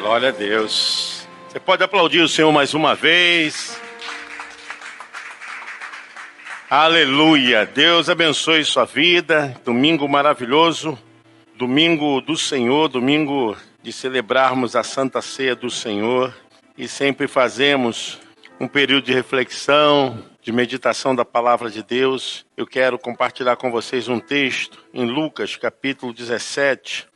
Glória a Deus. Você pode aplaudir o Senhor mais uma vez. Aleluia. Deus abençoe sua vida. Domingo maravilhoso. Domingo do Senhor, domingo de celebrarmos a Santa Ceia do Senhor. E sempre fazemos um período de reflexão, de meditação da palavra de Deus. Eu quero compartilhar com vocês um texto em Lucas, capítulo 17,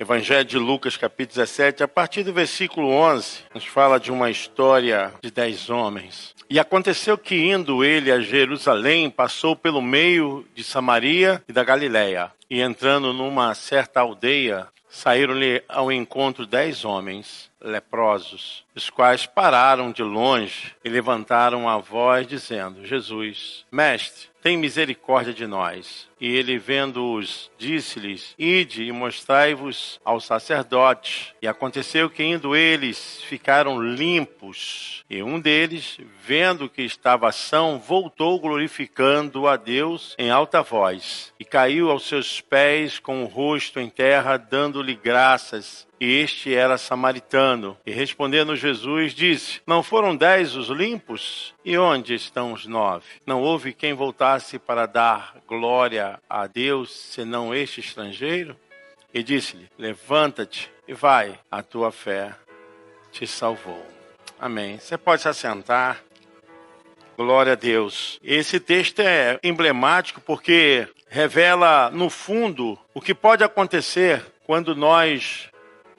Evangelho de Lucas, capítulo 17, a partir do versículo 11, nos fala de uma história de dez homens. E aconteceu que, indo ele a Jerusalém, passou pelo meio de Samaria e da Galiléia. E entrando numa certa aldeia, saíram-lhe ao encontro dez homens leprosos, os quais pararam de longe e levantaram a voz, dizendo: Jesus, mestre, tem misericórdia de nós. E ele, vendo-os, disse-lhes: Ide e mostrai-vos ao sacerdote. E aconteceu que, indo eles, ficaram limpos. E um deles, vendo que estava são, voltou glorificando a Deus em alta voz. E caiu aos seus pés com o rosto em terra, dando-lhe graças e este era samaritano. E respondendo Jesus, disse: Não foram dez os limpos? E onde estão os nove? Não houve quem voltasse para dar glória a Deus, senão este estrangeiro? E disse-lhe: Levanta-te e vai, a tua fé te salvou. Amém. Você pode se assentar. Glória a Deus. Esse texto é emblemático porque revela, no fundo, o que pode acontecer quando nós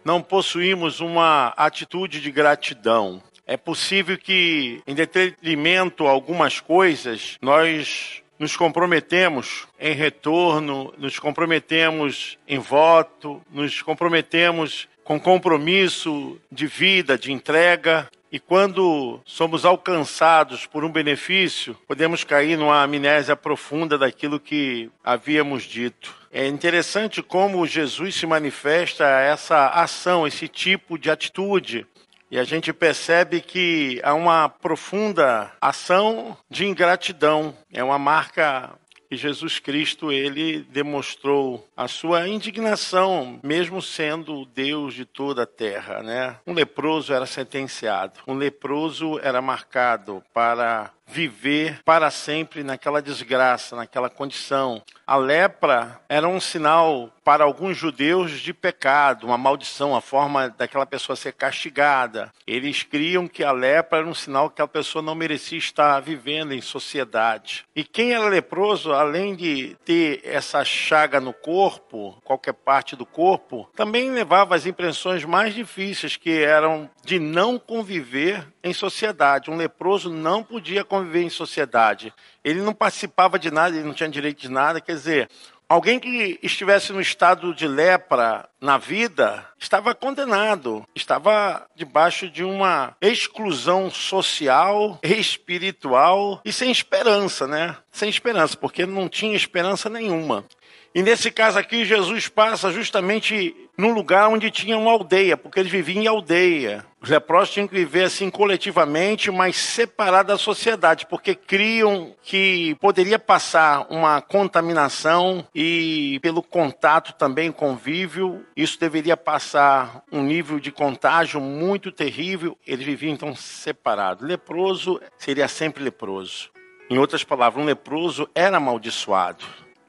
não possuímos uma atitude de gratidão. É possível que, em detrimento a algumas coisas, nós nos comprometemos em retorno, nos comprometemos em voto, nos comprometemos com compromisso de vida, de entrega, e quando somos alcançados por um benefício, podemos cair numa amnésia profunda daquilo que havíamos dito. É interessante como Jesus se manifesta essa ação, esse tipo de atitude. E a gente percebe que há uma profunda ação de ingratidão. É uma marca que Jesus Cristo ele demonstrou a sua indignação, mesmo sendo o Deus de toda a terra, né? Um leproso era sentenciado. Um leproso era marcado para viver para sempre naquela desgraça, naquela condição. A lepra era um sinal para alguns judeus de pecado, uma maldição, a forma daquela pessoa ser castigada. Eles criam que a lepra era um sinal que a pessoa não merecia estar vivendo em sociedade. E quem era leproso, além de ter essa chaga no corpo, qualquer parte do corpo, também levava as impressões mais difíceis, que eram de não conviver em sociedade. Um leproso não podia conviver conviver em sociedade. Ele não participava de nada, ele não tinha direito de nada. Quer dizer, alguém que estivesse no estado de lepra na vida estava condenado, estava debaixo de uma exclusão social, espiritual e sem esperança, né? Sem esperança, porque não tinha esperança nenhuma. E nesse caso aqui, Jesus passa justamente num lugar onde tinha uma aldeia, porque eles viviam em aldeia. Os leprosos tinham que viver assim coletivamente, mas separados da sociedade, porque criam que poderia passar uma contaminação e pelo contato também convívio, isso deveria passar um nível de contágio muito terrível. Eles viviam então separados. Leproso seria sempre leproso. Em outras palavras, um leproso era amaldiçoado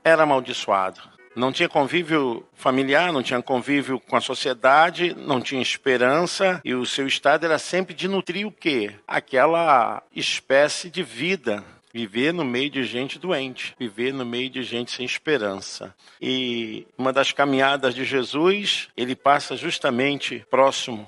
era amaldiçoado. Não tinha convívio familiar, não tinha convívio com a sociedade, não tinha esperança e o seu estado era sempre de nutrir o quê? Aquela espécie de vida viver no meio de gente doente, viver no meio de gente sem esperança. E uma das caminhadas de Jesus, ele passa justamente próximo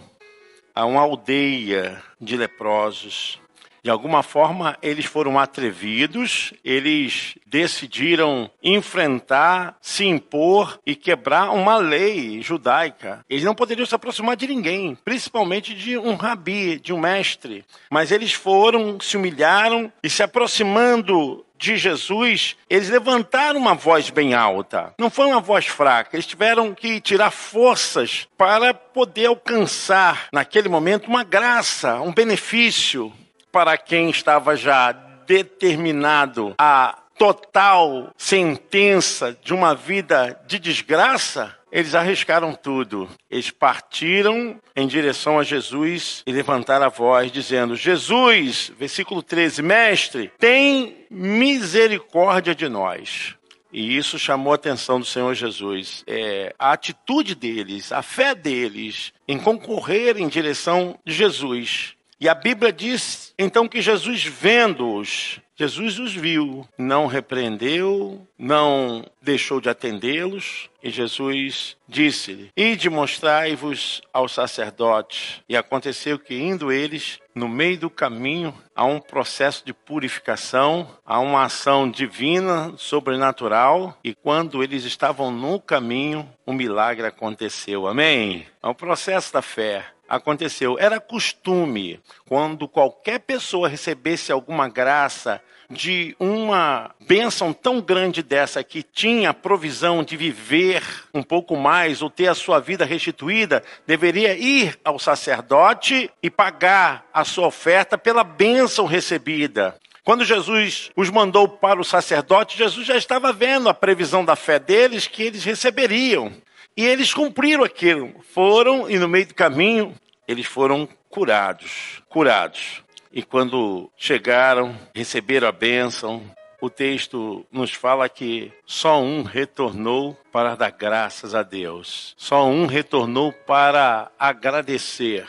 a uma aldeia de leprosos. De alguma forma, eles foram atrevidos, eles decidiram enfrentar, se impor e quebrar uma lei judaica. Eles não poderiam se aproximar de ninguém, principalmente de um rabi, de um mestre. Mas eles foram, se humilharam e se aproximando de Jesus, eles levantaram uma voz bem alta. Não foi uma voz fraca. Eles tiveram que tirar forças para poder alcançar, naquele momento, uma graça, um benefício para quem estava já determinado a total sentença de uma vida de desgraça, eles arriscaram tudo. Eles partiram em direção a Jesus e levantaram a voz, dizendo: Jesus, versículo 13, mestre, tem misericórdia de nós. E isso chamou a atenção do Senhor Jesus. É, a atitude deles, a fé deles em concorrer em direção de Jesus. E a Bíblia diz então que Jesus, vendo-os, Jesus os viu, não repreendeu, não deixou de atendê-los, e Jesus disse-lhe: Ide mostrai-vos aos sacerdotes. E aconteceu que, indo eles, no meio do caminho, há um processo de purificação, há uma ação divina, sobrenatural, e quando eles estavam no caminho, um milagre aconteceu. Amém? É um processo da fé aconteceu. Era costume, quando qualquer pessoa recebesse alguma graça de uma bênção tão grande dessa que tinha a provisão de viver um pouco mais ou ter a sua vida restituída, deveria ir ao sacerdote e pagar a sua oferta pela bênção recebida. Quando Jesus os mandou para o sacerdote, Jesus já estava vendo a previsão da fé deles que eles receberiam. E eles cumpriram aquilo. Foram e no meio do caminho eles foram curados. Curados. E quando chegaram, receberam a bênção, o texto nos fala que só um retornou para dar graças a Deus. Só um retornou para agradecer.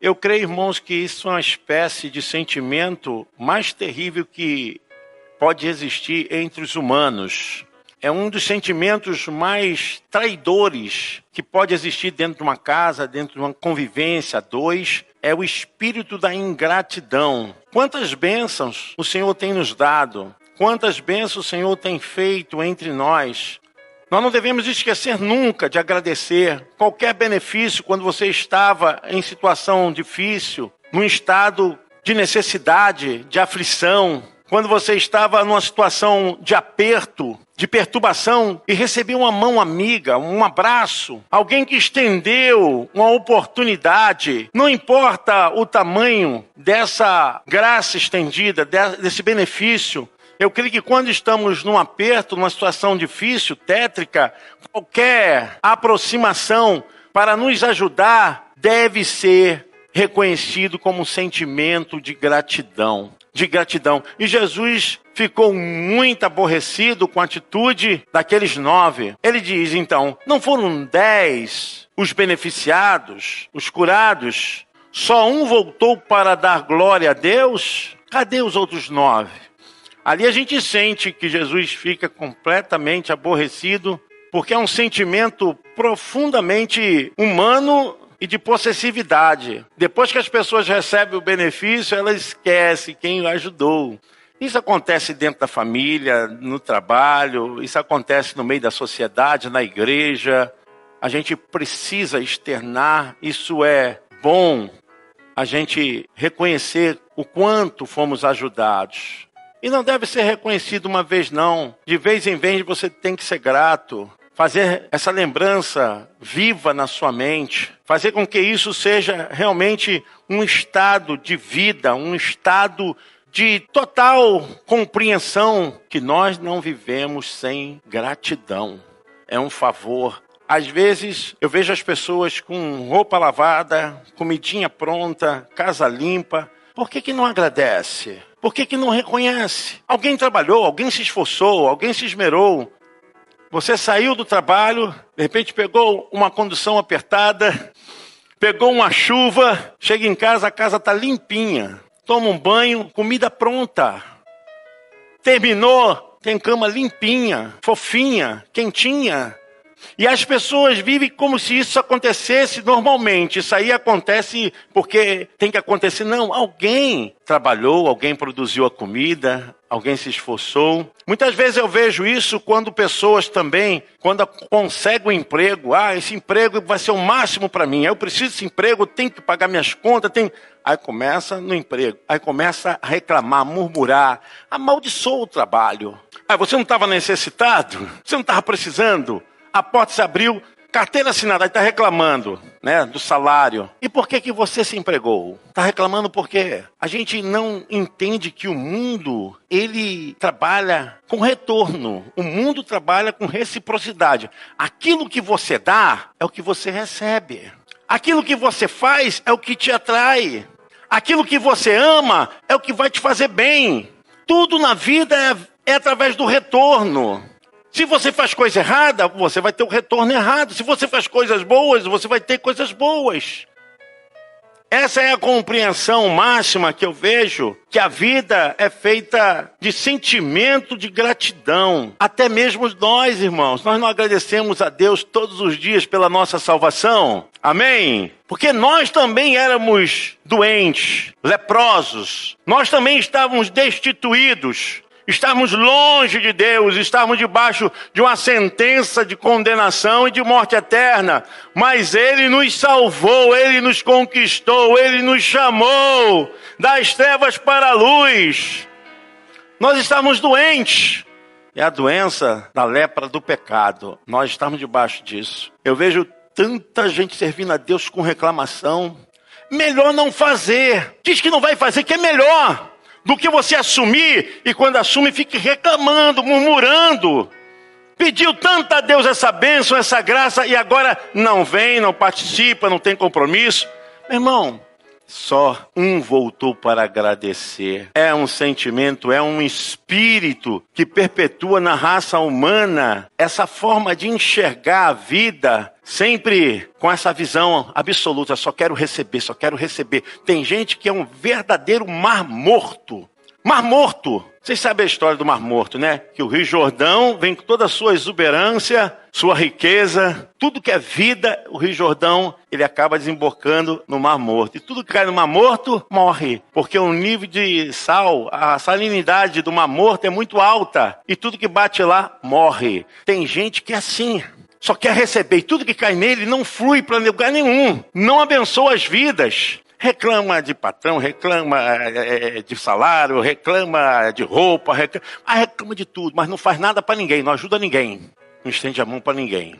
Eu creio, irmãos, que isso é uma espécie de sentimento mais terrível que pode existir entre os humanos é um dos sentimentos mais traidores que pode existir dentro de uma casa, dentro de uma convivência, dois, é o espírito da ingratidão. Quantas bênçãos o Senhor tem nos dado, quantas bênçãos o Senhor tem feito entre nós. Nós não devemos esquecer nunca de agradecer qualquer benefício quando você estava em situação difícil, num estado de necessidade, de aflição, quando você estava numa situação de aperto, de perturbação e recebeu uma mão amiga, um abraço, alguém que estendeu uma oportunidade, não importa o tamanho dessa graça estendida, desse benefício. Eu creio que quando estamos num aperto, numa situação difícil, tétrica, qualquer aproximação para nos ajudar deve ser reconhecido como um sentimento de gratidão de gratidão. E Jesus ficou muito aborrecido com a atitude daqueles nove. Ele diz então: não foram dez os beneficiados, os curados? Só um voltou para dar glória a Deus? Cadê os outros nove? Ali a gente sente que Jesus fica completamente aborrecido, porque é um sentimento profundamente humano e de possessividade. Depois que as pessoas recebem o benefício, elas esquecem quem ajudou. Isso acontece dentro da família, no trabalho, isso acontece no meio da sociedade, na igreja. A gente precisa externar, isso é bom, a gente reconhecer o quanto fomos ajudados. E não deve ser reconhecido uma vez, não. De vez em vez você tem que ser grato fazer essa lembrança viva na sua mente, fazer com que isso seja realmente um estado de vida, um estado de total compreensão que nós não vivemos sem gratidão. É um favor. Às vezes eu vejo as pessoas com roupa lavada, comidinha pronta, casa limpa. Por que, que não agradece? Por que, que não reconhece? Alguém trabalhou, alguém se esforçou, alguém se esmerou. Você saiu do trabalho, de repente pegou uma condução apertada, pegou uma chuva, chega em casa, a casa está limpinha. Toma um banho, comida pronta. Terminou, tem cama limpinha, fofinha, quentinha. E as pessoas vivem como se isso acontecesse normalmente. Isso aí acontece porque tem que acontecer. Não, alguém trabalhou, alguém produziu a comida, alguém se esforçou. Muitas vezes eu vejo isso quando pessoas também, quando conseguem um emprego, ah, esse emprego vai ser o máximo para mim. Eu preciso desse emprego, tenho que pagar minhas contas, tenho... Aí começa no emprego, aí começa a reclamar, murmurar, amaldiçoa o trabalho. Ah, você não estava necessitado? Você não estava precisando? A porta se abriu, carteira assinada, está reclamando né, do salário. E por que, que você se empregou? Está reclamando porque a gente não entende que o mundo ele trabalha com retorno. O mundo trabalha com reciprocidade. Aquilo que você dá é o que você recebe. Aquilo que você faz é o que te atrai. Aquilo que você ama é o que vai te fazer bem. Tudo na vida é, é através do retorno. Se você faz coisa errada, você vai ter o retorno errado. Se você faz coisas boas, você vai ter coisas boas. Essa é a compreensão máxima que eu vejo que a vida é feita de sentimento de gratidão. Até mesmo nós, irmãos, nós não agradecemos a Deus todos os dias pela nossa salvação. Amém? Porque nós também éramos doentes, leprosos. Nós também estávamos destituídos estarmos longe de Deus, estarmos debaixo de uma sentença de condenação e de morte eterna. Mas Ele nos salvou, Ele nos conquistou, Ele nos chamou das trevas para a luz. Nós estamos doentes. É a doença da lepra do pecado. Nós estamos debaixo disso. Eu vejo tanta gente servindo a Deus com reclamação. Melhor não fazer. Diz que não vai fazer, que é melhor do que você assumir e quando assume fique reclamando, murmurando. Pediu tanto a Deus essa bênção, essa graça e agora não vem, não participa, não tem compromisso. Meu irmão, só um voltou para agradecer. É um sentimento, é um espírito que perpetua na raça humana essa forma de enxergar a vida sempre com essa visão absoluta, só quero receber, só quero receber. Tem gente que é um verdadeiro mar morto. Mar Morto. Vocês sabem a história do Mar Morto, né? Que o Rio Jordão vem com toda a sua exuberância, sua riqueza, tudo que é vida, o Rio Jordão, ele acaba desembocando no Mar Morto. E tudo que cai no Mar Morto morre, porque o nível de sal, a salinidade do Mar Morto é muito alta, e tudo que bate lá morre. Tem gente que é assim, só quer receber, e tudo que cai nele não flui para lugar nenhum, não abençoa as vidas reclama de patrão, reclama é, de salário, reclama de roupa, reclama, ah, reclama de tudo, mas não faz nada para ninguém, não ajuda ninguém, não estende a mão para ninguém.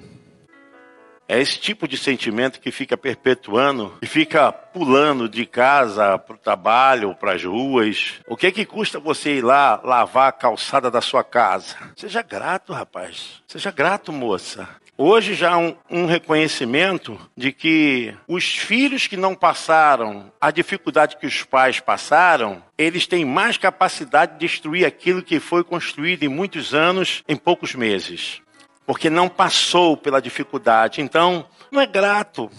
É esse tipo de sentimento que fica perpetuando e fica pulando de casa para o trabalho, para as ruas. O que é que custa você ir lá lavar a calçada da sua casa? Seja grato, rapaz. Seja grato, moça. Hoje já há um, um, reconhecimento de que os filhos que não passaram a dificuldade que os pais passaram, eles têm mais capacidade de destruir aquilo que foi construído em muitos anos, em poucos meses. Porque não passou pela dificuldade. Então, não é grato.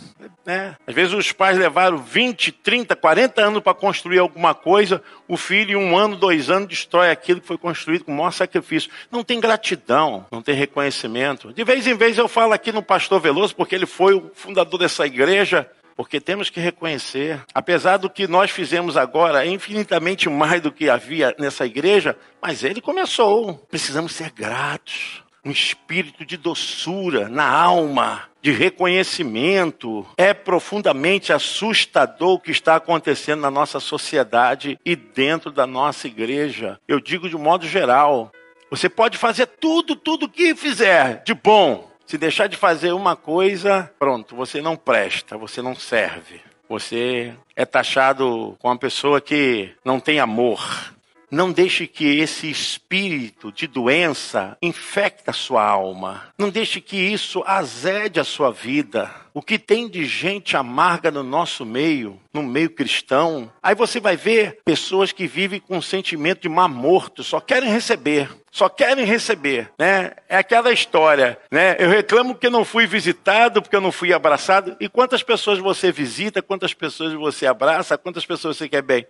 Né? Às vezes os pais levaram 20, 30, 40 anos para construir alguma coisa, o filho em um ano, dois anos destrói aquilo que foi construído com o maior sacrifício. Não tem gratidão, não tem reconhecimento. De vez em vez eu falo aqui no pastor Veloso, porque ele foi o fundador dessa igreja, porque temos que reconhecer, apesar do que nós fizemos agora, é infinitamente mais do que havia nessa igreja, mas ele começou. Precisamos ser gratos um espírito de doçura na alma, de reconhecimento. É profundamente assustador o que está acontecendo na nossa sociedade e dentro da nossa igreja. Eu digo de modo geral. Você pode fazer tudo, tudo que fizer de bom. Se deixar de fazer uma coisa, pronto, você não presta, você não serve. Você é taxado com uma pessoa que não tem amor, não deixe que esse espírito de doença infecte a sua alma. Não deixe que isso azede a sua vida. O que tem de gente amarga no nosso meio, no meio cristão, aí você vai ver pessoas que vivem com um sentimento de mar morto, só querem receber só querem receber, né? É aquela história, né? Eu reclamo porque não fui visitado, porque eu não fui abraçado. E quantas pessoas você visita, quantas pessoas você abraça, quantas pessoas você quer bem?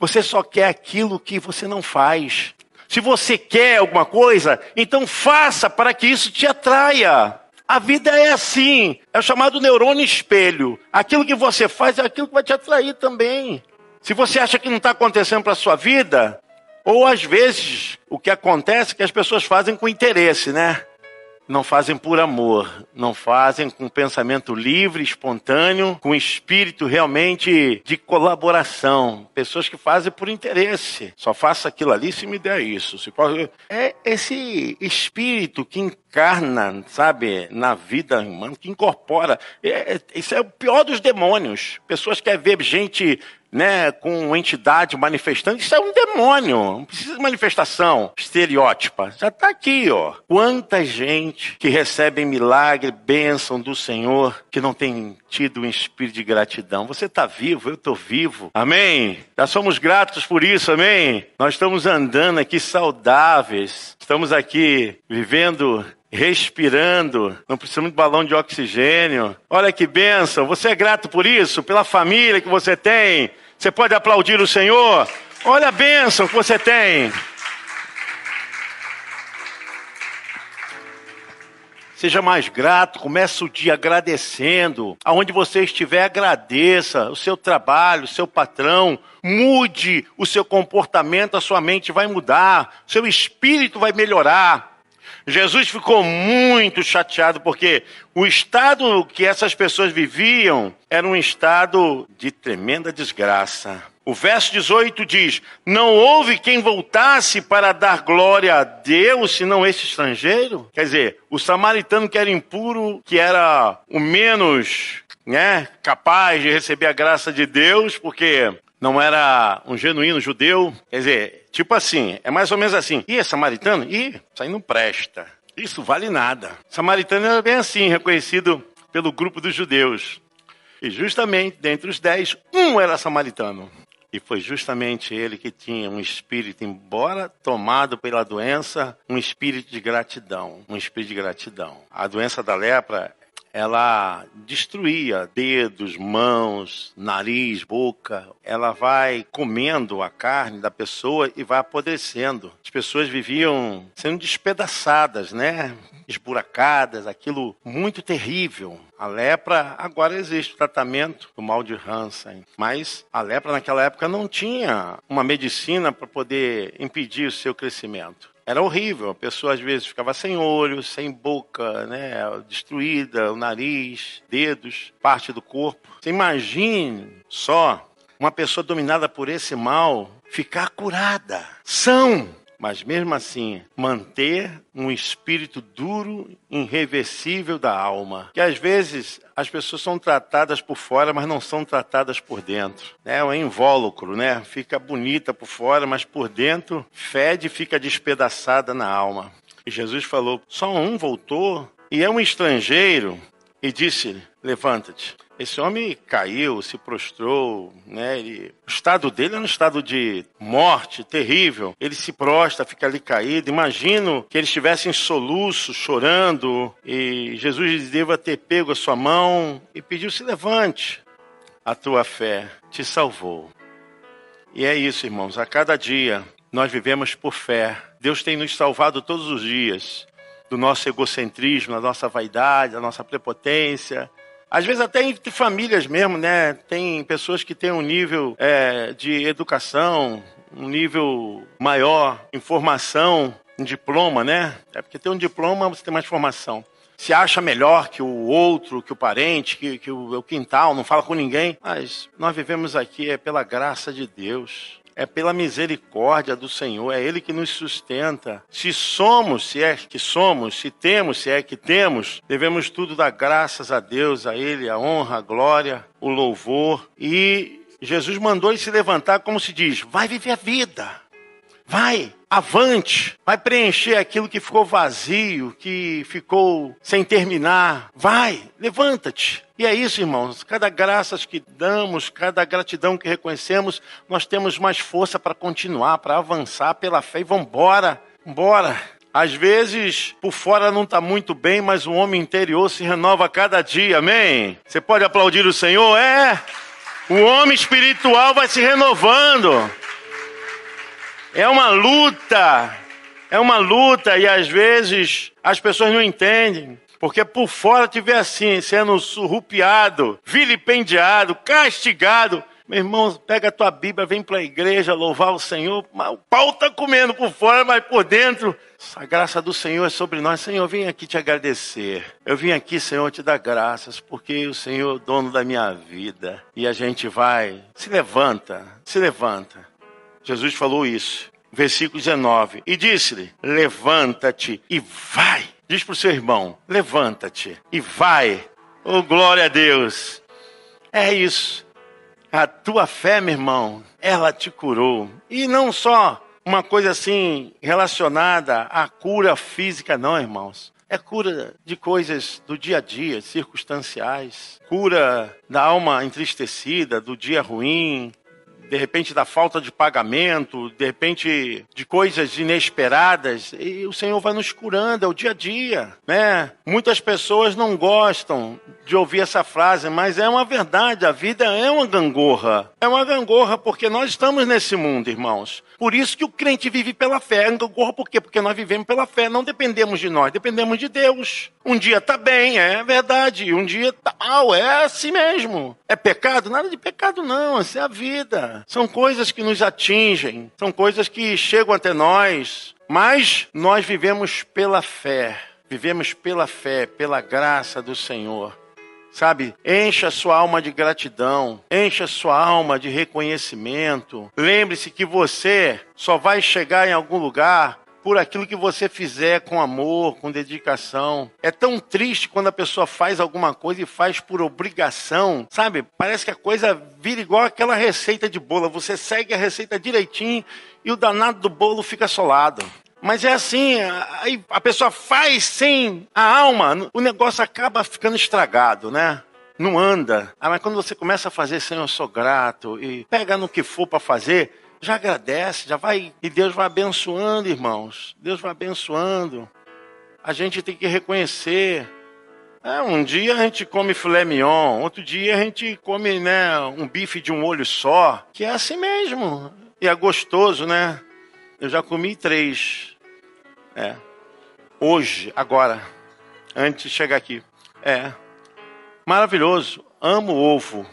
Você só quer aquilo que você não faz. Se você quer alguma coisa, então faça para que isso te atraia. A vida é assim, é o chamado neurônio espelho. Aquilo que você faz é aquilo que vai te atrair também. Se você acha que não está acontecendo para a sua vida, ou às vezes o que acontece é que as pessoas fazem com interesse, né? não fazem por amor, não fazem com pensamento livre, espontâneo, com espírito realmente de colaboração. Pessoas que fazem por interesse. Só faça aquilo ali se me der isso. Se pode... É esse espírito que encarna, sabe, na vida humana, que incorpora. É, é, isso é o pior dos demônios. Pessoas querem ver gente né, com entidade manifestando, isso é um demônio, não precisa de manifestação estereótipa. Já está aqui, ó. Quanta gente que recebe milagre, bênção do Senhor, que não tem tido um espírito de gratidão. Você está vivo, eu estou vivo. Amém? Já somos gratos por isso, amém? Nós estamos andando aqui saudáveis, estamos aqui vivendo respirando, não precisamos de balão de oxigênio. Olha que bênção! Você é grato por isso, pela família que você tem. Você pode aplaudir o Senhor. Olha a bênção que você tem. Seja mais grato, comece o dia agradecendo. Aonde você estiver, agradeça o seu trabalho, o seu patrão. Mude o seu comportamento, a sua mente vai mudar, seu espírito vai melhorar. Jesus ficou muito chateado porque o estado que essas pessoas viviam era um estado de tremenda desgraça. O verso 18 diz: Não houve quem voltasse para dar glória a Deus, senão esse estrangeiro. Quer dizer, o samaritano que era impuro, que era o menos né, capaz de receber a graça de Deus, porque não era um genuíno judeu. Quer dizer, tipo assim, é mais ou menos assim. E é samaritano? Ih, isso aí não presta. Isso vale nada. Samaritano era bem assim, reconhecido pelo grupo dos judeus. E justamente dentre os dez, um era samaritano. E foi justamente ele que tinha um espírito, embora tomado pela doença, um espírito de gratidão. Um espírito de gratidão. A doença da lepra ela destruía dedos, mãos, nariz, boca. Ela vai comendo a carne da pessoa e vai apodrecendo. As pessoas viviam sendo despedaçadas, né? Esburacadas, aquilo muito terrível. A lepra, agora existe o tratamento do mal de Hansen, mas a lepra naquela época não tinha uma medicina para poder impedir o seu crescimento. Era horrível. A pessoa às vezes ficava sem olhos, sem boca, né, destruída, o nariz, dedos, parte do corpo. Você imagine só uma pessoa dominada por esse mal ficar curada, são mas mesmo assim manter um espírito duro, irreversível da alma. Que às vezes as pessoas são tratadas por fora, mas não são tratadas por dentro. É um invólucro, né? Fica bonita por fora, mas por dentro fede e fica despedaçada na alma. E Jesus falou: só um voltou e é um estrangeiro e disse: levanta-te. Esse homem caiu, se prostrou, né? Ele, o estado dele é um estado de morte terrível. Ele se prostra, fica ali caído. Imagino que ele estivesse em soluço, chorando, e Jesus deva ter pego a sua mão e pediu: se levante. A tua fé te salvou. E é isso, irmãos. A cada dia nós vivemos por fé. Deus tem nos salvado todos os dias do nosso egocentrismo, da nossa vaidade, da nossa prepotência, às vezes até entre famílias mesmo, né? Tem pessoas que têm um nível é, de educação, um nível maior, informação, um diploma, né? É porque tem um diploma, você tem mais formação. Se acha melhor que o outro, que o parente, que, que o, o quintal, não fala com ninguém. Mas nós vivemos aqui é pela graça de Deus é pela misericórdia do Senhor, é Ele que nos sustenta. Se somos, se é que somos, se temos, se é que temos, devemos tudo dar graças a Deus, a Ele, a honra, a glória, o louvor. E Jesus mandou ele se levantar, como se diz: vai viver a vida. Vai, avante, vai preencher aquilo que ficou vazio, que ficou sem terminar. Vai, levanta-te. E é isso, irmãos. Cada graças que damos, cada gratidão que reconhecemos, nós temos mais força para continuar, para avançar pela fé e vamos embora, embora. Às vezes, por fora não está muito bem, mas o homem interior se renova a cada dia, amém? Você pode aplaudir o Senhor? É! O homem espiritual vai se renovando. É uma luta, é uma luta e às vezes as pessoas não entendem. Porque por fora vê assim, sendo surrupiado, vilipendiado, castigado. Meu irmão, pega a tua Bíblia, vem para a igreja louvar o Senhor. O pau está comendo por fora, mas por dentro. A graça do Senhor é sobre nós. Senhor, eu vim aqui te agradecer. Eu vim aqui, Senhor, te dar graças, porque o Senhor é o dono da minha vida. E a gente vai. Se levanta, se levanta. Jesus falou isso. Versículo 19. E disse-lhe: Levanta-te e vai. Diz para o seu irmão: Levanta-te e vai. Oh, glória a Deus. É isso. A tua fé, meu irmão, ela te curou. E não só uma coisa assim relacionada à cura física, não, irmãos. É cura de coisas do dia a dia, circunstanciais. Cura da alma entristecida, do dia ruim, de repente da falta de pagamento, de repente de coisas inesperadas, e o Senhor vai nos curando, é o dia a dia, né? Muitas pessoas não gostam de ouvir essa frase, mas é uma verdade, a vida é uma gangorra. É uma gangorra porque nós estamos nesse mundo, irmãos. Por isso que o crente vive pela fé. É gangorra por quê? Porque nós vivemos pela fé, não dependemos de nós, dependemos de Deus. Um dia tá bem, é verdade, um dia tá mal, é assim mesmo. É pecado? Nada de pecado não, essa é a vida. São coisas que nos atingem, são coisas que chegam até nós, mas nós vivemos pela fé, vivemos pela fé, pela graça do Senhor. Sabe, encha sua alma de gratidão, encha sua alma de reconhecimento. Lembre-se que você só vai chegar em algum lugar por aquilo que você fizer com amor, com dedicação. É tão triste quando a pessoa faz alguma coisa e faz por obrigação, sabe? Parece que a coisa vira igual aquela receita de bolo. Você segue a receita direitinho e o danado do bolo fica solado. Mas é assim, aí a pessoa faz sem a alma, o negócio acaba ficando estragado, né? Não anda. Ah, mas quando você começa a fazer, Senhor, eu sou grato, e pega no que for para fazer, já agradece, já vai. E Deus vai abençoando, irmãos. Deus vai abençoando. A gente tem que reconhecer. É, um dia a gente come filé mignon, outro dia a gente come né, um bife de um olho só, que é assim mesmo. E é gostoso, né? Eu já comi três. É. Hoje, agora, antes de chegar aqui. É. Maravilhoso. Amo ovo.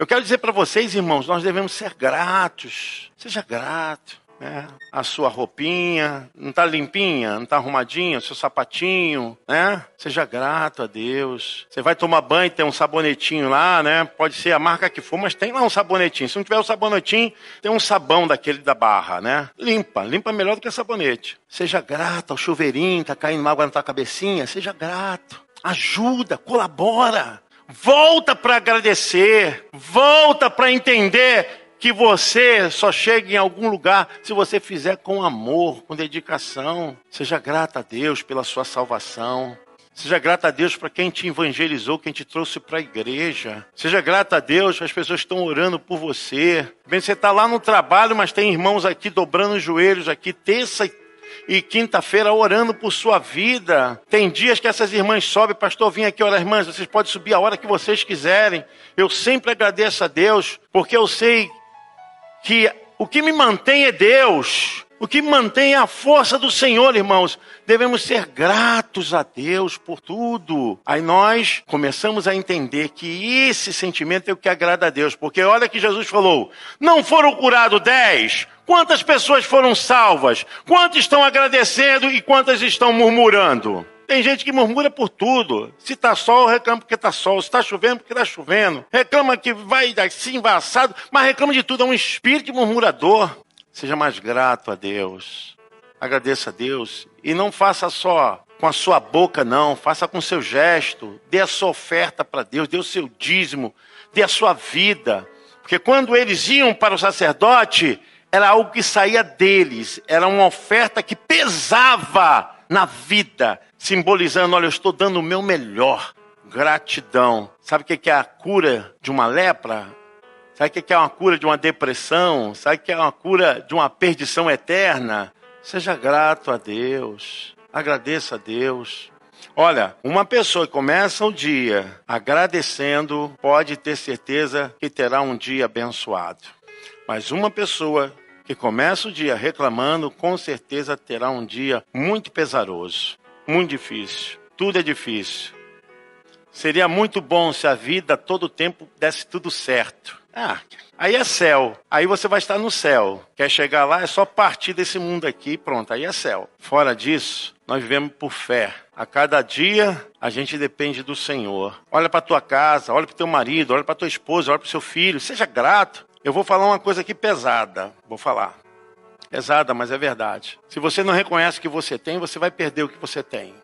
Eu quero dizer para vocês, irmãos, nós devemos ser gratos. Seja grato. Né? A sua roupinha não está limpinha, não está arrumadinha, o seu sapatinho, né? Seja grato a Deus. Você vai tomar banho, tem um sabonetinho lá, né? Pode ser a marca que for, mas tem lá um sabonetinho. Se não tiver o um sabonetinho, tem um sabão daquele da barra, né? Limpa, limpa melhor do que sabonete. Seja grato ao chuveirinho, tá caindo água na tua cabecinha, seja grato. Ajuda, colabora. Volta para agradecer, volta para entender que você só chega em algum lugar se você fizer com amor, com dedicação. Seja grata a Deus pela sua salvação. Seja grata a Deus para quem te evangelizou, quem te trouxe para a igreja. Seja grata a Deus, as pessoas estão orando por você. Bem, você está lá no trabalho, mas tem irmãos aqui dobrando os joelhos aqui, terça e e quinta-feira orando por sua vida. Tem dias que essas irmãs sobem, pastor, vim aqui orar, irmãs, vocês podem subir a hora que vocês quiserem. Eu sempre agradeço a Deus, porque eu sei que o que me mantém é Deus. O que mantém a força do Senhor, irmãos. Devemos ser gratos a Deus por tudo. Aí nós começamos a entender que esse sentimento é o que agrada a Deus. Porque olha que Jesus falou: não foram curados dez, Quantas pessoas foram salvas? Quantos estão agradecendo e quantas estão murmurando? Tem gente que murmura por tudo. Se tá sol, reclama porque tá sol. Se tá chovendo, porque tá chovendo. Reclama que vai assim, vai assado, mas reclama de tudo. É um espírito murmurador. Seja mais grato a Deus. Agradeça a Deus. E não faça só com a sua boca, não. Faça com o seu gesto. Dê a sua oferta para Deus. Dê o seu dízimo. Dê a sua vida. Porque quando eles iam para o sacerdote, era algo que saía deles, era uma oferta que pesava na vida, simbolizando: olha, eu estou dando o meu melhor. Gratidão. Sabe o que é a cura de uma lepra? Sabe o que é uma cura de uma depressão? Sabe o que é uma cura de uma perdição eterna? Seja grato a Deus. Agradeça a Deus. Olha, uma pessoa que começa o dia agradecendo, pode ter certeza que terá um dia abençoado. Mas uma pessoa que começa o dia reclamando, com certeza terá um dia muito pesaroso, muito difícil. Tudo é difícil. Seria muito bom se a vida todo o tempo desse tudo certo. Ah, aí é céu. Aí você vai estar no céu. Quer chegar lá, é só partir desse mundo aqui, pronto, aí é céu. Fora disso, nós vivemos por fé. A cada dia a gente depende do Senhor. Olha para tua casa, olha para teu marido, olha para tua esposa, olha para seu filho, seja grato. Eu vou falar uma coisa aqui pesada, vou falar. Pesada, mas é verdade. Se você não reconhece o que você tem, você vai perder o que você tem.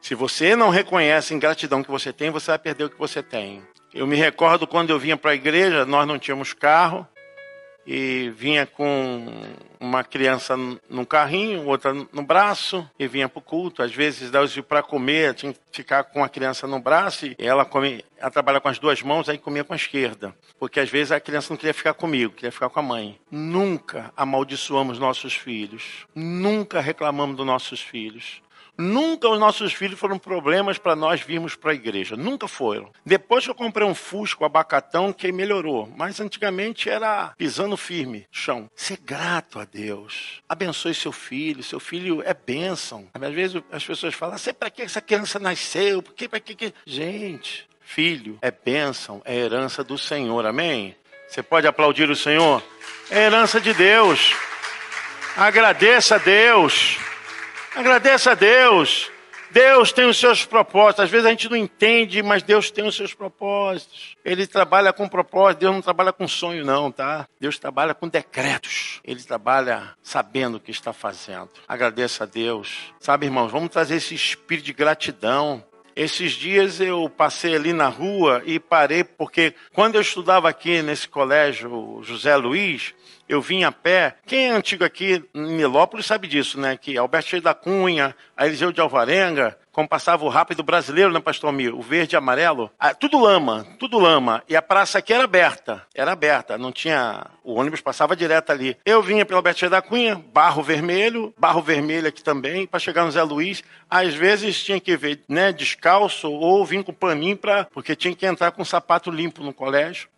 Se você não reconhece a ingratidão que você tem, você vai perder o que você tem. Eu me recordo quando eu vinha para a igreja, nós não tínhamos carro e vinha com uma criança no carrinho, outra no braço e vinha para o culto. Às vezes, para comer, tinha que ficar com a criança no braço e ela, come, ela trabalha com as duas mãos, aí comia com a esquerda. Porque às vezes a criança não queria ficar comigo, queria ficar com a mãe. Nunca amaldiçoamos nossos filhos, nunca reclamamos dos nossos filhos. Nunca os nossos filhos foram problemas para nós virmos para a igreja. Nunca foram. Depois que eu comprei um Fusco abacatão, que melhorou. Mas antigamente era pisando firme, chão. Ser grato a Deus. Abençoe seu filho. Seu filho é bênção. Às vezes as pessoas falam, sei para que essa criança nasceu? Por que, para que... Gente, filho é bênção, é herança do Senhor. Amém? Você pode aplaudir o Senhor? É herança de Deus. Agradeça a Deus. Agradeça a Deus. Deus tem os seus propósitos. Às vezes a gente não entende, mas Deus tem os seus propósitos. Ele trabalha com propósito. Deus não trabalha com sonho, não, tá? Deus trabalha com decretos. Ele trabalha sabendo o que está fazendo. Agradeça a Deus. Sabe, irmãos, vamos trazer esse espírito de gratidão. Esses dias eu passei ali na rua e parei, porque quando eu estudava aqui nesse colégio José Luiz, eu vim a pé. Quem é antigo aqui em Milópolis sabe disso, né? Que Alberto Cheio da Cunha, a Eliseu de Alvarenga, como passava o rápido brasileiro, né, pastor Mir? O verde e amarelo. Ah, tudo lama, tudo lama. E a praça aqui era aberta. Era aberta, não tinha. O ônibus passava direto ali. Eu vinha pela Alberto Cheio da Cunha, barro vermelho, barro vermelho aqui também, para chegar no Zé Luiz. Às vezes tinha que ver, né, descalço ou vir com paninho, pra, porque tinha que entrar com sapato limpo no colégio.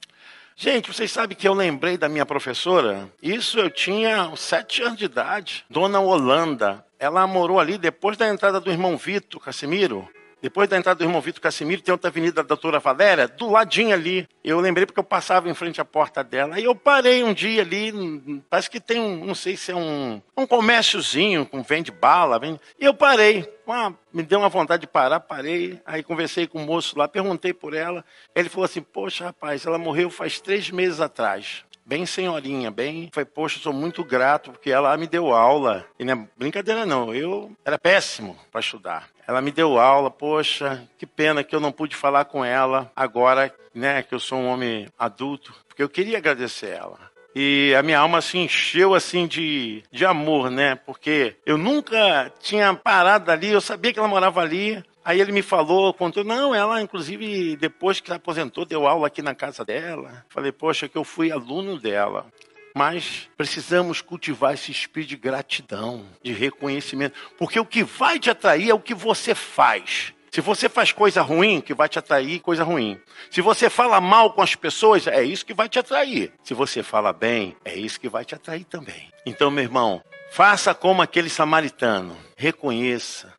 Gente, vocês sabem que eu lembrei da minha professora? Isso eu tinha sete anos de idade. Dona Holanda. Ela morou ali depois da entrada do irmão Vitor Casimiro. Depois da entrada do irmão Vitor Casimiro, tem outra avenida da doutora Valéria, do ladinho ali. Eu lembrei porque eu passava em frente à porta dela. Aí eu parei um dia ali, parece que tem um, não sei se é um, um comérciozinho com vende bala. Vende... E eu parei. Ah, me deu uma vontade de parar, parei. Aí conversei com o moço lá, perguntei por ela. Ele falou assim: Poxa, rapaz, ela morreu faz três meses atrás bem senhorinha, bem. Foi, poxa, sou muito grato porque ela me deu aula. E não é brincadeira, não. Eu era péssimo para estudar. Ela me deu aula, poxa, que pena que eu não pude falar com ela agora, né, que eu sou um homem adulto, porque eu queria agradecer ela. E a minha alma se encheu assim de, de amor, né? Porque eu nunca tinha parado ali, eu sabia que ela morava ali, Aí ele me falou, contou, não, ela inclusive depois que aposentou deu aula aqui na casa dela. Falei, poxa, que eu fui aluno dela. Mas precisamos cultivar esse espírito de gratidão, de reconhecimento, porque o que vai te atrair é o que você faz. Se você faz coisa ruim, que vai te atrair coisa ruim. Se você fala mal com as pessoas, é isso que vai te atrair. Se você fala bem, é isso que vai te atrair também. Então, meu irmão, faça como aquele samaritano. Reconheça,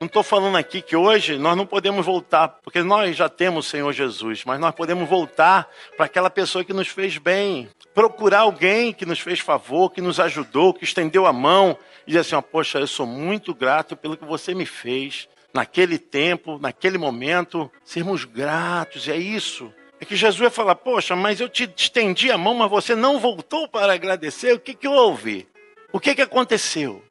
não estou falando aqui que hoje nós não podemos voltar, porque nós já temos o Senhor Jesus, mas nós podemos voltar para aquela pessoa que nos fez bem, procurar alguém que nos fez favor, que nos ajudou, que estendeu a mão e dizer assim: oh, Poxa, eu sou muito grato pelo que você me fez naquele tempo, naquele momento. Sermos gratos, é isso. É que Jesus ia falar: Poxa, mas eu te estendi a mão, mas você não voltou para agradecer. O que, que houve? O que, que aconteceu?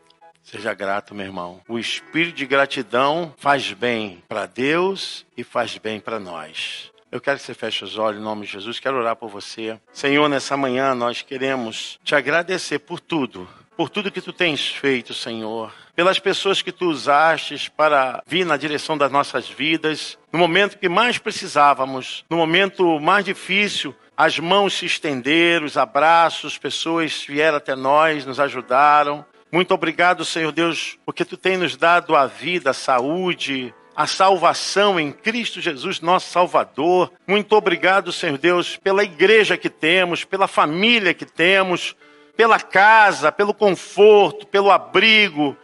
Seja grato, meu irmão. O espírito de gratidão faz bem para Deus e faz bem para nós. Eu quero que você feche os olhos em nome de Jesus. Quero orar por você. Senhor, nessa manhã nós queremos te agradecer por tudo. Por tudo que tu tens feito, Senhor. Pelas pessoas que tu usaste para vir na direção das nossas vidas. No momento que mais precisávamos. No momento mais difícil. As mãos se estenderam, os abraços, pessoas vieram até nós, nos ajudaram. Muito obrigado, Senhor Deus, porque tu tem nos dado a vida, a saúde, a salvação em Cristo Jesus, nosso Salvador. Muito obrigado, Senhor Deus, pela igreja que temos, pela família que temos, pela casa, pelo conforto, pelo abrigo.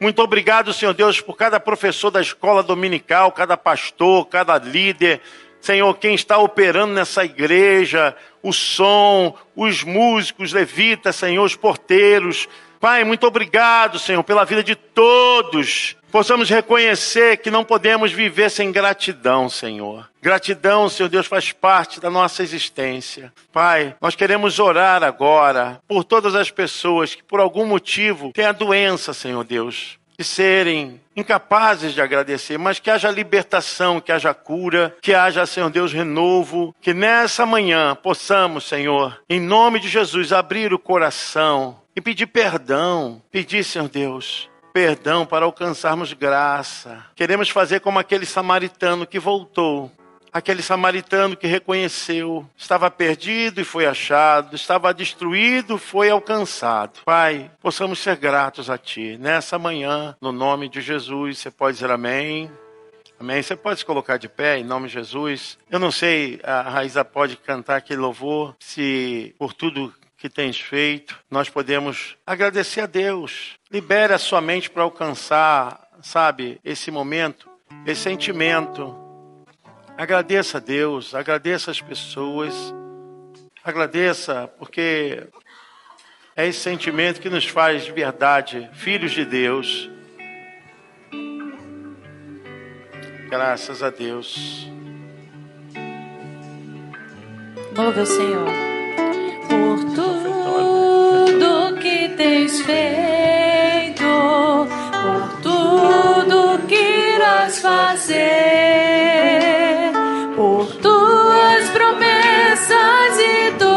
Muito obrigado, Senhor Deus, por cada professor da escola dominical, cada pastor, cada líder, Senhor, quem está operando nessa igreja, o som, os músicos, levitas, Senhor, os porteiros. Pai, muito obrigado, Senhor, pela vida de todos. Possamos reconhecer que não podemos viver sem gratidão, Senhor. Gratidão, Senhor Deus, faz parte da nossa existência. Pai, nós queremos orar agora por todas as pessoas que, por algum motivo, têm a doença, Senhor Deus de serem incapazes de agradecer, mas que haja libertação, que haja cura, que haja, Senhor Deus, renovo, que nessa manhã possamos, Senhor, em nome de Jesus, abrir o coração e pedir perdão, pedir, Senhor Deus, perdão para alcançarmos graça. Queremos fazer como aquele samaritano que voltou aquele samaritano que reconheceu, estava perdido e foi achado, estava destruído, foi alcançado. Pai, possamos ser gratos a Ti nessa manhã, no nome de Jesus. Você pode dizer amém? Amém. Você pode se colocar de pé em nome de Jesus. Eu não sei, a Raíza pode cantar aquele louvor, se por tudo que tens feito, nós podemos agradecer a Deus. Libere a sua mente para alcançar, sabe, esse momento, esse sentimento Agradeça a Deus, agradeça as pessoas, agradeça porque é esse sentimento que nos faz de verdade filhos de Deus. Graças a Deus. Louve o Senhor tens feito, por tudo que irás fazer. Glória a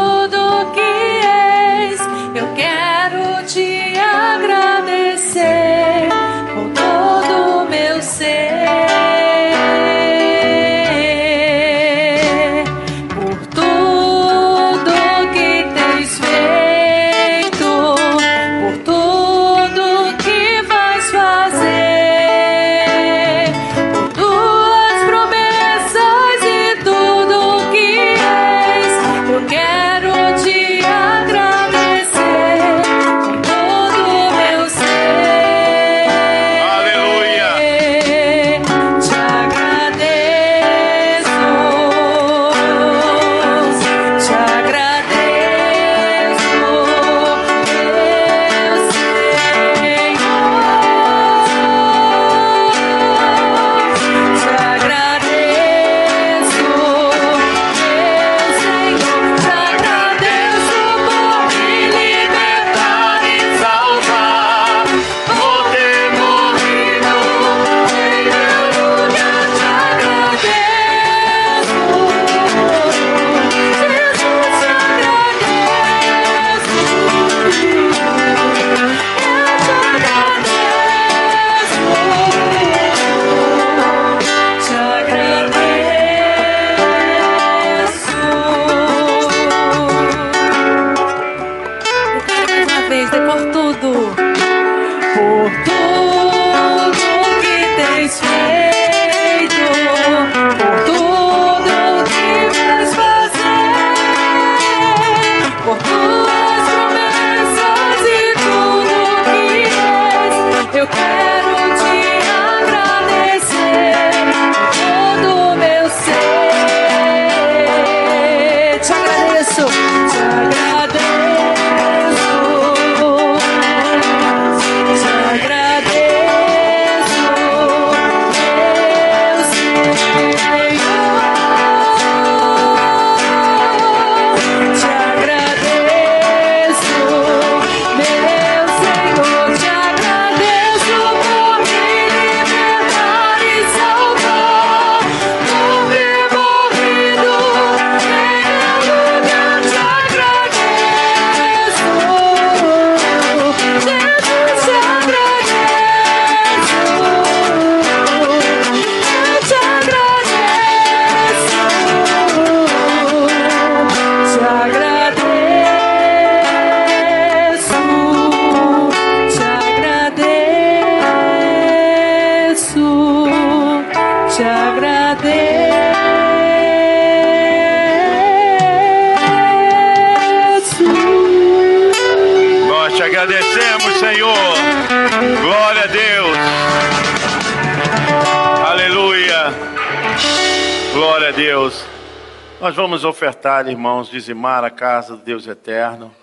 vamos ofertar, irmãos, dizimar a casa do Deus eterno.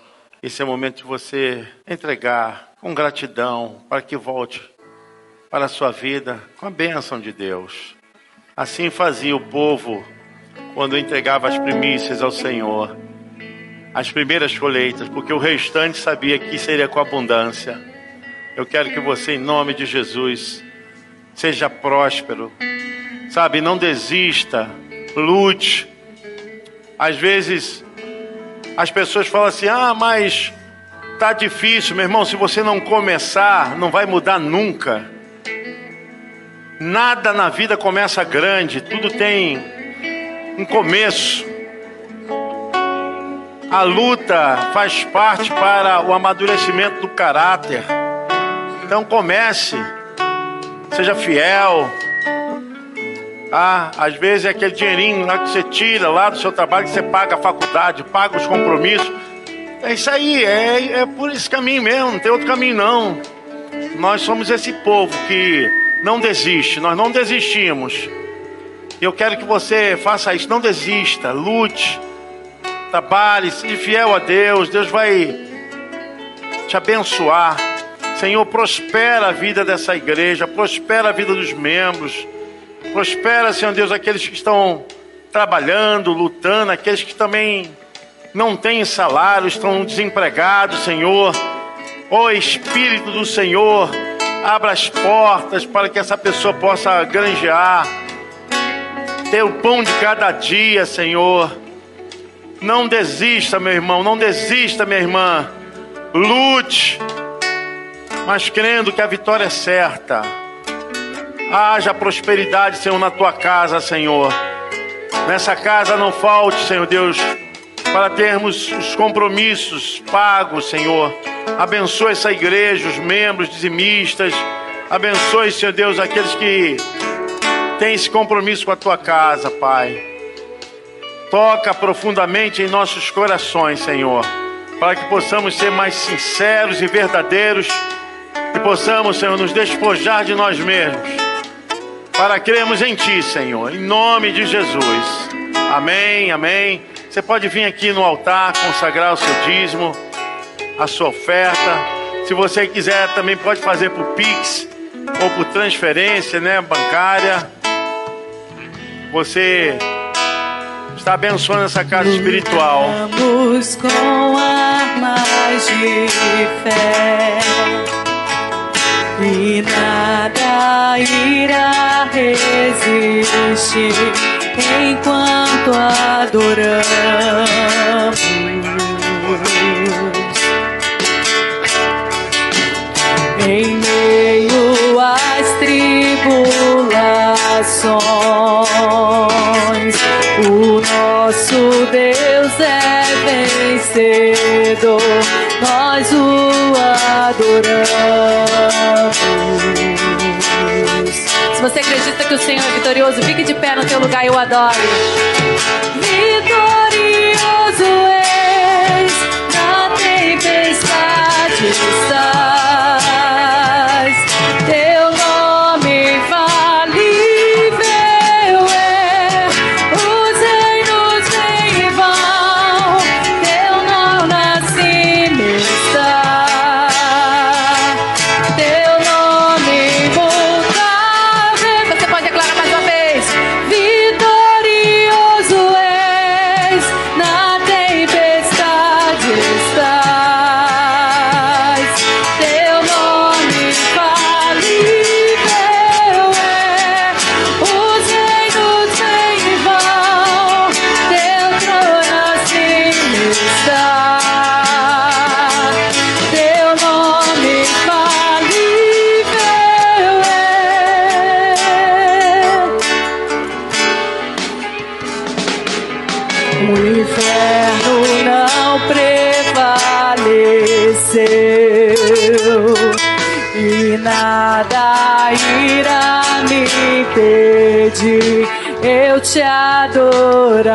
Esse é o momento de você entregar com gratidão para que volte para a sua vida com a bênção de Deus. Assim fazia o povo quando entregava as primícias ao Senhor, as primeiras colheitas, porque o restante sabia que seria com abundância. Eu quero que você, em nome de Jesus, seja próspero, sabe? Não desista, lute. Às vezes as pessoas falam assim: ah, mas tá difícil, meu irmão. Se você não começar, não vai mudar nunca. Nada na vida começa grande, tudo tem um começo. A luta faz parte para o amadurecimento do caráter. Então comece, seja fiel. Ah, às vezes é aquele dinheirinho lá que você tira lá do seu trabalho, que você paga a faculdade, paga os compromissos. É isso aí, é, é por esse caminho mesmo, não tem outro caminho não. Nós somos esse povo que não desiste, nós não desistimos. Eu quero que você faça isso, não desista, lute, trabalhe, seja fiel a Deus, Deus vai te abençoar. Senhor, prospera a vida dessa igreja, prospera a vida dos membros, prospera, Senhor Deus, aqueles que estão trabalhando, lutando, aqueles que também não têm salário, estão desempregados, Senhor. Ó oh, Espírito do Senhor, abra as portas para que essa pessoa possa granjear, ter o pão de cada dia, Senhor. Não desista, meu irmão, não desista, minha irmã. Lute, mas crendo que a vitória é certa. Haja prosperidade, Senhor, na tua casa, Senhor. Nessa casa não falte, Senhor Deus, para termos os compromissos pagos, Senhor. Abençoe essa igreja, os membros dizimistas. Abençoe, Senhor Deus, aqueles que têm esse compromisso com a tua casa, Pai. Toca profundamente em nossos corações, Senhor, para que possamos ser mais sinceros e verdadeiros e possamos, Senhor, nos despojar de nós mesmos para crermos em Ti, Senhor, em nome de Jesus. Amém, amém. Você pode vir aqui no altar consagrar o seu dízimo, a sua oferta. Se você quiser, também pode fazer por Pix ou por transferência, né, bancária. Você está abençoando essa casa espiritual. Vamos com armas de fé e nada irá resistir enquanto adoramos. Em meio às tribulações, o nosso Deus é vencedor, nós o adoramos. Você acredita que o Senhor é vitorioso, fique de pé no teu lugar e o adore. Irá me impedir. Eu te adorarei.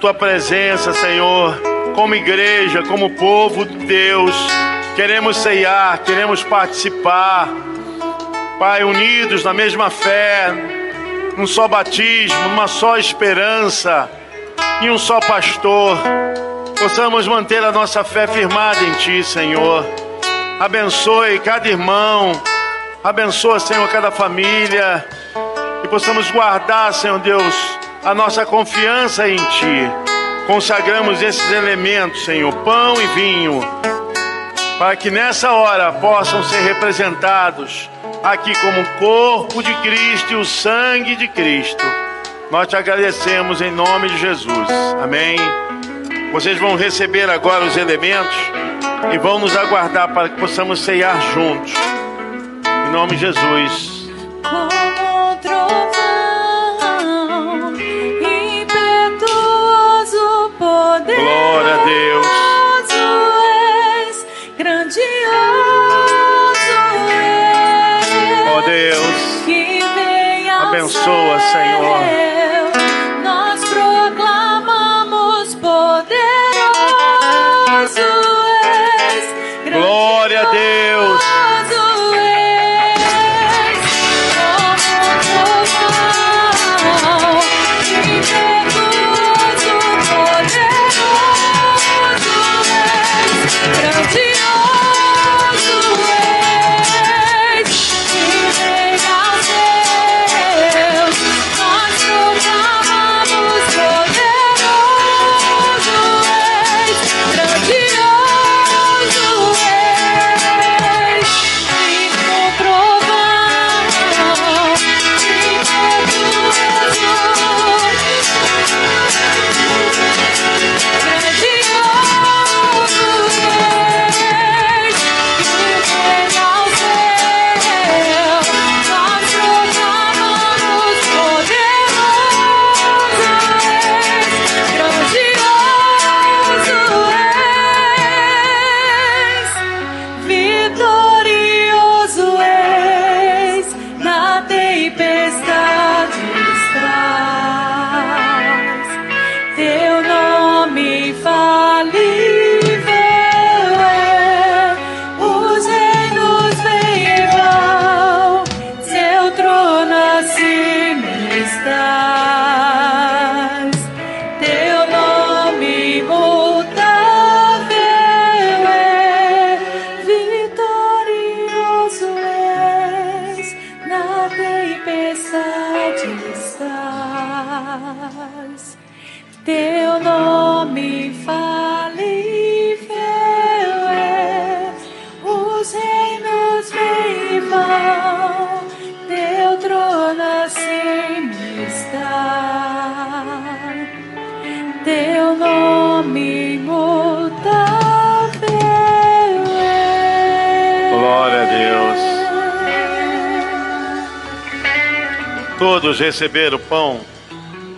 Tua presença, Senhor, como igreja, como povo de Deus. Queremos ceiar, queremos participar. Pai, unidos na mesma fé, num só batismo, numa só esperança, em um só pastor possamos manter a nossa fé firmada em Ti, Senhor. Abençoe cada irmão, abençoa, Senhor, cada família, e possamos guardar, Senhor Deus, a nossa confiança em Ti. Consagramos esses elementos, Senhor, pão e vinho, para que nessa hora possam ser representados aqui como o corpo de Cristo e o sangue de Cristo. Nós te agradecemos em nome de Jesus. Amém. Vocês vão receber agora os elementos e vão nos aguardar para que possamos ceiar juntos. Em nome de Jesus. Como Abençoa. Senhor. Todos receberam o pão,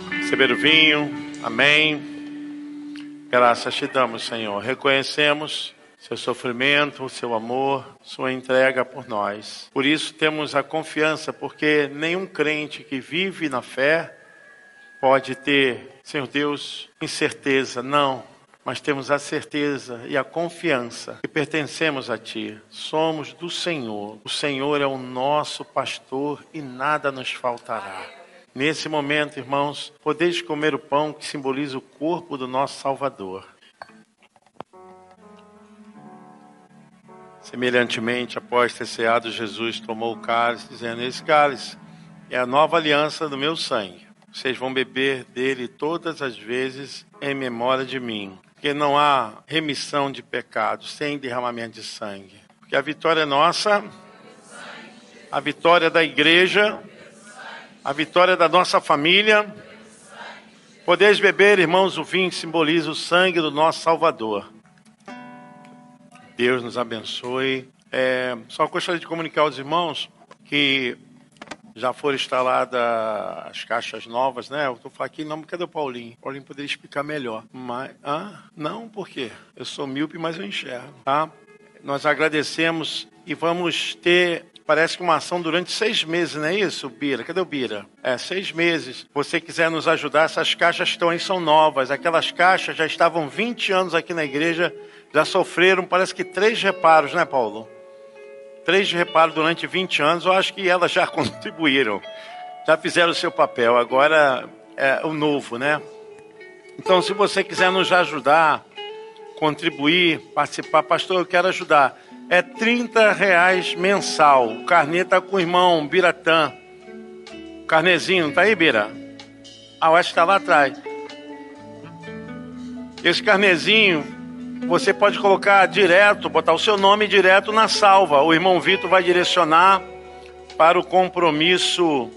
receberam o vinho. Amém. Graças te damos, Senhor. Reconhecemos seu sofrimento, seu amor, sua entrega por nós. Por isso temos a confiança, porque nenhum crente que vive na fé pode ter, Senhor Deus, incerteza. Não. Mas temos a certeza e a confiança que pertencemos a Ti. Somos do Senhor. O Senhor é o nosso pastor e nada nos faltará. Nesse momento, irmãos, podeis comer o pão que simboliza o corpo do nosso Salvador. Semelhantemente, após ter ceado, Jesus tomou o cálice, dizendo: Esse cálice é a nova aliança do meu sangue. Vocês vão beber dele todas as vezes em memória de mim. Porque não há remissão de pecados sem derramamento de sangue. Porque Que a vitória é nossa, a vitória da igreja, a vitória da nossa família. Podeis beber, irmãos, o vinho que simboliza o sangue do nosso Salvador. Deus nos abençoe. É, só gostaria de comunicar aos irmãos que já foram instaladas as caixas novas, né? Eu tô falando aqui, não, cadê o Paulinho? O Paulinho poderia explicar melhor. Mas, ah, não, por quê? Eu sou míope, mas eu enxergo, tá? Nós agradecemos e vamos ter parece que uma ação durante seis meses, não é isso, Bira? Cadê o Bira? É, seis meses. Você quiser nos ajudar, essas caixas estão aí, são novas. Aquelas caixas já estavam 20 anos aqui na igreja, já sofreram, parece que três reparos, né, Paulo? Três reparos durante 20 anos, eu acho que elas já contribuíram. Já fizeram o seu papel, agora é o novo, né? Então, se você quiser nos ajudar, contribuir, participar, pastor, eu quero ajudar é 30 reais mensal. O carnê com o irmão Biratã. Carnezinho, tá aí, Bira? Ah, eu acho que está lá atrás. Esse carnezinho, você pode colocar direto, botar o seu nome direto na salva. O irmão Vitor vai direcionar para o compromisso.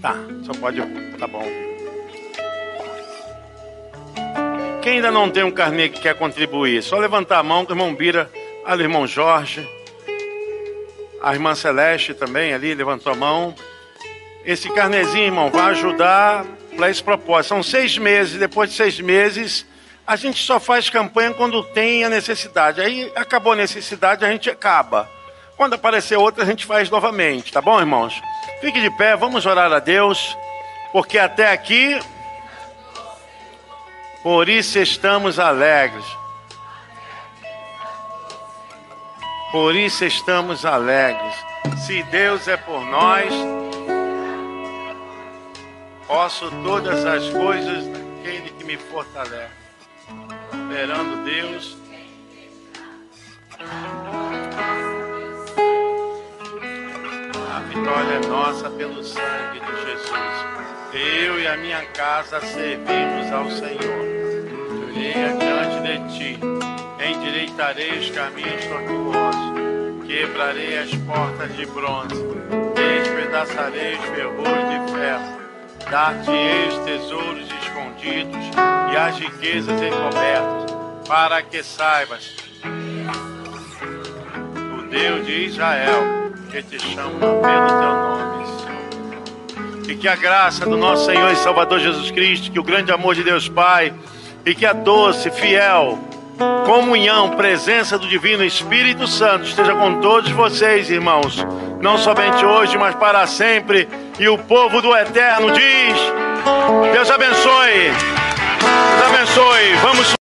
Tá, só pode Tá bom. Quem ainda não tem um carnê que quer contribuir, só levantar a mão que o irmão Bira, ali irmão Jorge, a irmã Celeste também ali levantou a mão. Esse carnezinho, irmão, vai ajudar para esse propósito. São seis meses, depois de seis meses, a gente só faz campanha quando tem a necessidade. Aí acabou a necessidade, a gente acaba. Quando aparecer outra, a gente faz novamente, tá bom, irmãos? Fique de pé, vamos orar a Deus porque até aqui, por isso estamos alegres. Por isso estamos alegres. Se Deus é por nós, posso todas as coisas naquele que me fortalece. Esperando Deus. A vitória é nossa pelo sangue de Jesus. Eu e a minha casa servimos ao Senhor. Irei adiante de ti, endireitarei os caminhos tortuosos, quebrarei as portas de bronze, despedaçarei os ferros de ferro, dar-te-eis tesouros escondidos e as riquezas encobertas, para que saibas, o Deus de Israel, que te chama pelo teu nome e que a graça do nosso Senhor e Salvador Jesus Cristo, que o grande amor de Deus Pai e que a doce, fiel comunhão, presença do Divino Espírito Santo esteja com todos vocês, irmãos, não somente hoje, mas para sempre. E o povo do Eterno diz: Deus abençoe, Deus abençoe. Vamos